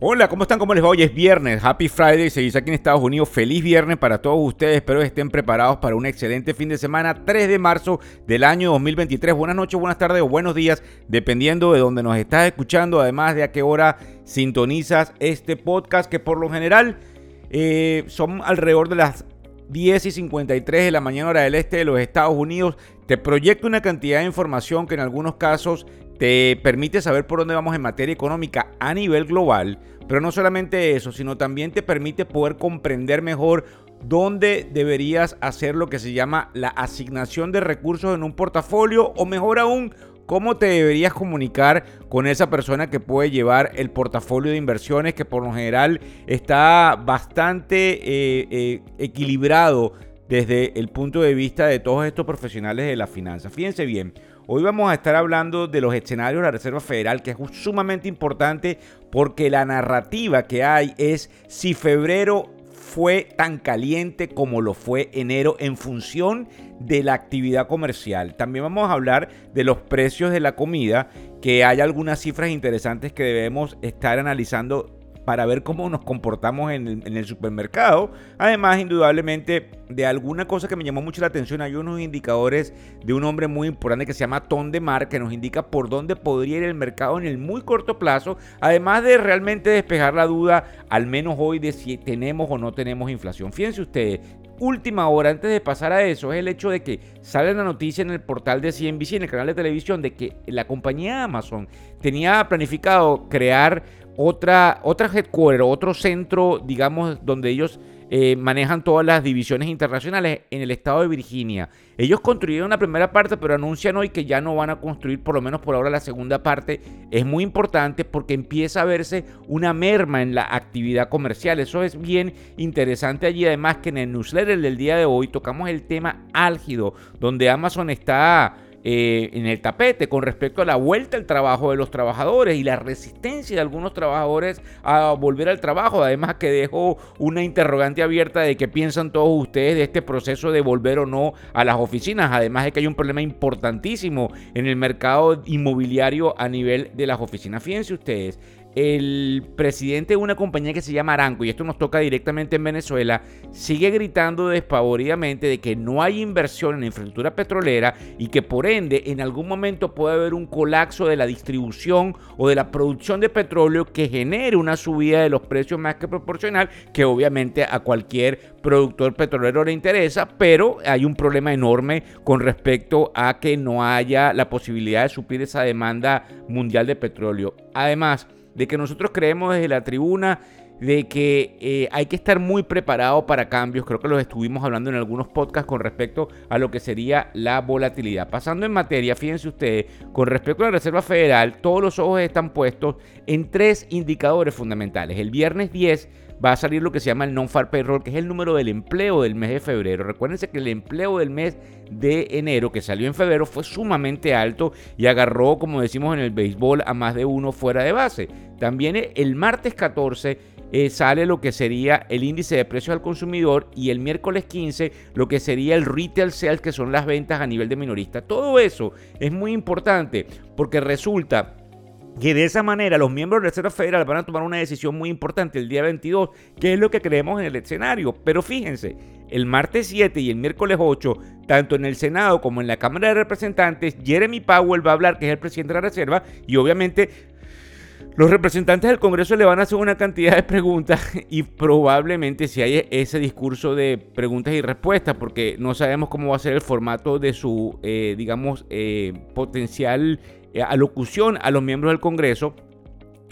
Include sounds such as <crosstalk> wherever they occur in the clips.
Hola, ¿cómo están? ¿Cómo les va? Hoy es viernes, Happy Friday, se dice aquí en Estados Unidos. Feliz viernes para todos ustedes, espero que estén preparados para un excelente fin de semana, 3 de marzo del año 2023. Buenas noches, buenas tardes o buenos días, dependiendo de donde nos estás escuchando, además de a qué hora sintonizas este podcast, que por lo general eh, son alrededor de las 10 y 53 de la mañana hora del este de los Estados Unidos. Te proyecto una cantidad de información que en algunos casos te permite saber por dónde vamos en materia económica a nivel global, pero no solamente eso, sino también te permite poder comprender mejor dónde deberías hacer lo que se llama la asignación de recursos en un portafolio o mejor aún, cómo te deberías comunicar con esa persona que puede llevar el portafolio de inversiones que por lo general está bastante eh, eh, equilibrado desde el punto de vista de todos estos profesionales de la finanza. Fíjense bien, Hoy vamos a estar hablando de los escenarios de la Reserva Federal, que es sumamente importante porque la narrativa que hay es si febrero fue tan caliente como lo fue enero en función de la actividad comercial. También vamos a hablar de los precios de la comida, que hay algunas cifras interesantes que debemos estar analizando para ver cómo nos comportamos en el, supermercado. Además, indudablemente, de alguna cosa que me llamó mucho la atención, hay unos indicadores de un hombre muy importante que se llama Ton de Mar, que nos indica por dónde podría ir el mercado en el muy corto plazo, además de realmente despejar la duda, al menos hoy, de si tenemos o no tenemos inflación. Fíjense ustedes, última hora antes de pasar a eso es el hecho de que sale la noticia en el portal de CNBC, en el canal de televisión, de que la compañía Amazon tenía planificado crear otra, otra headquarter, otro centro, digamos, donde ellos eh, manejan todas las divisiones internacionales en el estado de Virginia. Ellos construyeron la primera parte, pero anuncian hoy que ya no van a construir, por lo menos por ahora, la segunda parte. Es muy importante porque empieza a verse una merma en la actividad comercial. Eso es bien interesante allí. Además, que en el newsletter del día de hoy tocamos el tema álgido, donde Amazon está eh, en el tapete con respecto a la vuelta al trabajo de los trabajadores y la resistencia de algunos trabajadores a volver al trabajo. Además que dejo una interrogante abierta de qué piensan todos ustedes de este proceso de volver o no a las oficinas. Además de que hay un problema importantísimo en el mercado inmobiliario a nivel de las oficinas. Fíjense ustedes, el presidente de una compañía que se llama Aranco, y esto nos toca directamente en Venezuela, sigue gritando despavoridamente de que no hay inversión en infraestructura petrolera y que por ende en algún momento puede haber un colapso de la distribución o de la producción de petróleo que genere una subida de los precios más que proporcional, que obviamente a cualquier productor petrolero le interesa, pero hay un problema enorme con respecto a que no haya la posibilidad de suplir esa demanda mundial de petróleo. Además, de que nosotros creemos desde la tribuna de que eh, hay que estar muy preparado para cambios. Creo que los estuvimos hablando en algunos podcasts con respecto a lo que sería la volatilidad. Pasando en materia, fíjense ustedes, con respecto a la Reserva Federal, todos los ojos están puestos en tres indicadores fundamentales. El viernes 10 va a salir lo que se llama el non-far payroll, que es el número del empleo del mes de febrero. Recuérdense que el empleo del mes de enero, que salió en febrero, fue sumamente alto y agarró, como decimos en el béisbol, a más de uno fuera de base. También el martes 14 eh, sale lo que sería el índice de precios al consumidor y el miércoles 15 lo que sería el retail sales, que son las ventas a nivel de minorista. Todo eso es muy importante porque resulta que de esa manera los miembros de la Reserva Federal van a tomar una decisión muy importante el día 22, que es lo que creemos en el escenario. Pero fíjense, el martes 7 y el miércoles 8, tanto en el Senado como en la Cámara de Representantes, Jeremy Powell va a hablar, que es el presidente de la Reserva, y obviamente los representantes del Congreso le van a hacer una cantidad de preguntas <laughs> y probablemente si hay ese discurso de preguntas y respuestas, porque no sabemos cómo va a ser el formato de su, eh, digamos, eh, potencial eh, alocución a los miembros del Congreso,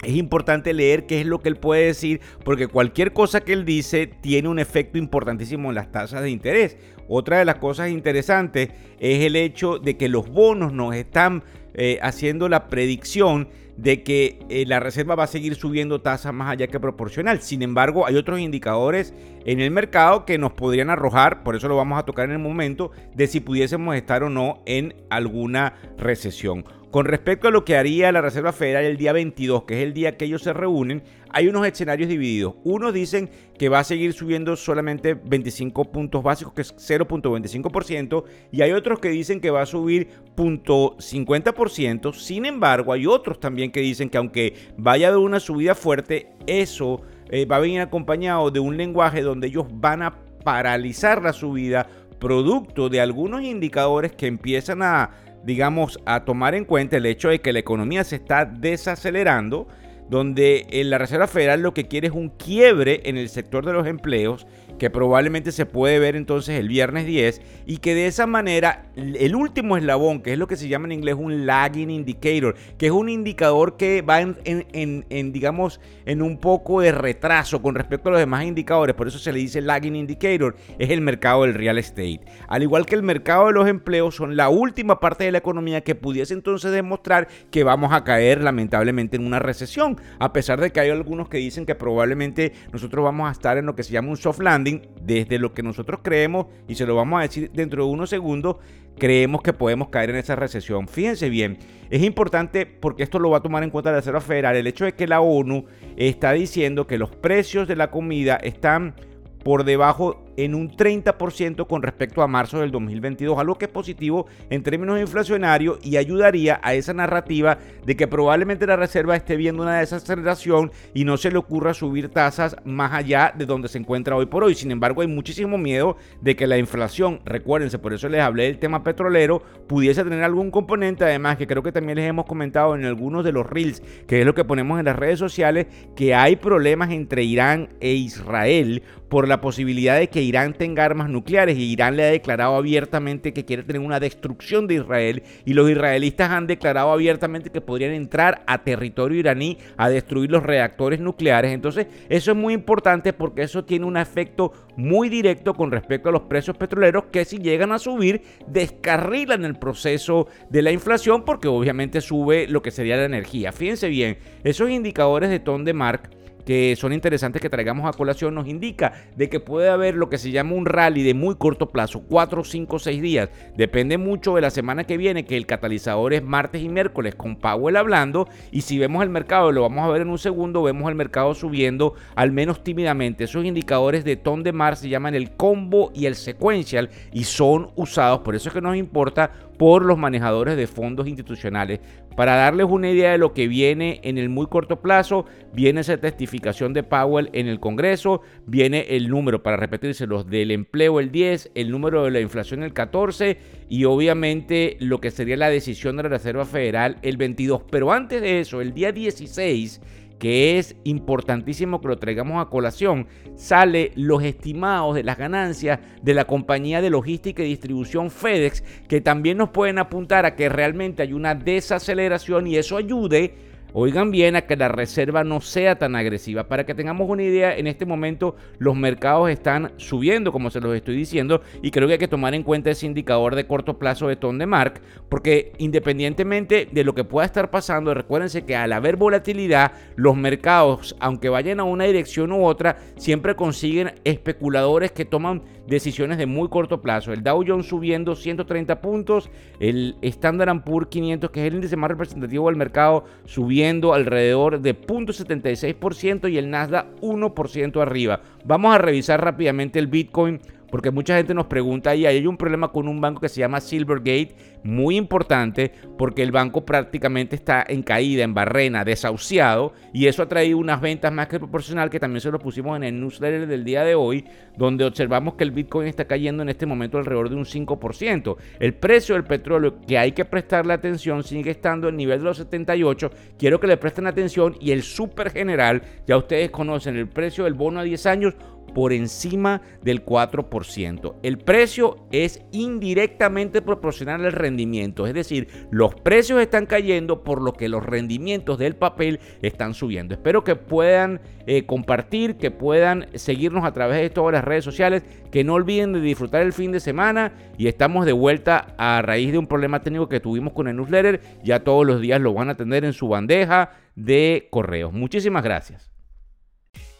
es importante leer qué es lo que él puede decir, porque cualquier cosa que él dice tiene un efecto importantísimo en las tasas de interés. Otra de las cosas interesantes es el hecho de que los bonos nos están eh, haciendo la predicción de que eh, la reserva va a seguir subiendo tasas más allá que proporcional. Sin embargo, hay otros indicadores en el mercado que nos podrían arrojar, por eso lo vamos a tocar en el momento, de si pudiésemos estar o no en alguna recesión. Con respecto a lo que haría la Reserva Federal el día 22, que es el día que ellos se reúnen, hay unos escenarios divididos. Unos dicen que va a seguir subiendo solamente 25 puntos básicos, que es 0.25%, y hay otros que dicen que va a subir 0.50%. Sin embargo, hay otros también que dicen que aunque vaya a haber una subida fuerte, eso eh, va a venir acompañado de un lenguaje donde ellos van a paralizar la subida producto de algunos indicadores que empiezan a digamos, a tomar en cuenta el hecho de que la economía se está desacelerando, donde eh, la Reserva Federal lo que quiere es un quiebre en el sector de los empleos que probablemente se puede ver entonces el viernes 10 y que de esa manera el último eslabón, que es lo que se llama en inglés un lagging indicator, que es un indicador que va en, digamos, en un poco de retraso con respecto a los demás indicadores, por eso se le dice lagging indicator, es el mercado del real estate. Al igual que el mercado de los empleos son la última parte de la economía que pudiese entonces demostrar que vamos a caer lamentablemente en una recesión, a pesar de que hay algunos que dicen que probablemente nosotros vamos a estar en lo que se llama un soft landing, desde lo que nosotros creemos, y se lo vamos a decir dentro de unos segundos, creemos que podemos caer en esa recesión. Fíjense bien, es importante porque esto lo va a tomar en cuenta la Reserva Federal, el hecho de que la ONU está diciendo que los precios de la comida están por debajo en un 30% con respecto a marzo del 2022, algo que es positivo en términos inflacionarios y ayudaría a esa narrativa de que probablemente la Reserva esté viendo una desaceleración y no se le ocurra subir tasas más allá de donde se encuentra hoy por hoy. Sin embargo, hay muchísimo miedo de que la inflación, recuérdense, por eso les hablé del tema petrolero, pudiese tener algún componente, además que creo que también les hemos comentado en algunos de los reels, que es lo que ponemos en las redes sociales, que hay problemas entre Irán e Israel por la posibilidad de que Irán tenga armas nucleares y Irán le ha declarado abiertamente que quiere tener una destrucción de Israel y los israelitas han declarado abiertamente que podrían entrar a territorio iraní a destruir los reactores nucleares. Entonces eso es muy importante porque eso tiene un efecto muy directo con respecto a los precios petroleros que si llegan a subir descarrilan el proceso de la inflación porque obviamente sube lo que sería la energía. Fíjense bien, esos indicadores de ton de Mark que son interesantes que traigamos a colación nos indica de que puede haber lo que se llama un rally de muy corto plazo, 4, 5, 6 días. Depende mucho de la semana que viene, que el catalizador es martes y miércoles con Powell hablando. Y si vemos el mercado, lo vamos a ver en un segundo, vemos el mercado subiendo al menos tímidamente. Esos indicadores de ton de mar se llaman el combo y el sequential y son usados, por eso es que nos importa por los manejadores de fondos institucionales. Para darles una idea de lo que viene en el muy corto plazo, viene esa testificación de Powell en el Congreso, viene el número, para repetírselos, del empleo el 10, el número de la inflación el 14 y obviamente lo que sería la decisión de la Reserva Federal el 22. Pero antes de eso, el día 16 que es importantísimo que lo traigamos a colación, sale los estimados de las ganancias de la compañía de logística y distribución FedEx, que también nos pueden apuntar a que realmente hay una desaceleración y eso ayude Oigan bien a que la reserva no sea tan agresiva. Para que tengamos una idea, en este momento los mercados están subiendo, como se los estoy diciendo, y creo que hay que tomar en cuenta ese indicador de corto plazo de ton de mark, porque independientemente de lo que pueda estar pasando, recuérdense que al haber volatilidad, los mercados, aunque vayan a una dirección u otra, siempre consiguen especuladores que toman decisiones de muy corto plazo. El Dow Jones subiendo 130 puntos, el Standard Poor's 500, que es el índice más representativo del mercado, subiendo alrededor de 0.76% y el Nasdaq 1% arriba. Vamos a revisar rápidamente el Bitcoin porque mucha gente nos pregunta y hay un problema con un banco que se llama Silvergate, muy importante, porque el banco prácticamente está en caída, en barrena, desahuciado, y eso ha traído unas ventas más que proporcional, que también se lo pusimos en el newsletter del día de hoy, donde observamos que el Bitcoin está cayendo en este momento alrededor de un 5%. El precio del petróleo, que hay que prestarle atención, sigue estando en nivel de los 78. Quiero que le presten atención y el super general, ya ustedes conocen el precio del bono a 10 años, por encima del 4%. El precio es indirectamente proporcional al rendimiento, es decir, los precios están cayendo por lo que los rendimientos del papel están subiendo. Espero que puedan eh, compartir, que puedan seguirnos a través de todas las redes sociales, que no olviden de disfrutar el fin de semana y estamos de vuelta a raíz de un problema técnico que tuvimos con el newsletter. Ya todos los días lo van a tener en su bandeja de correos. Muchísimas gracias.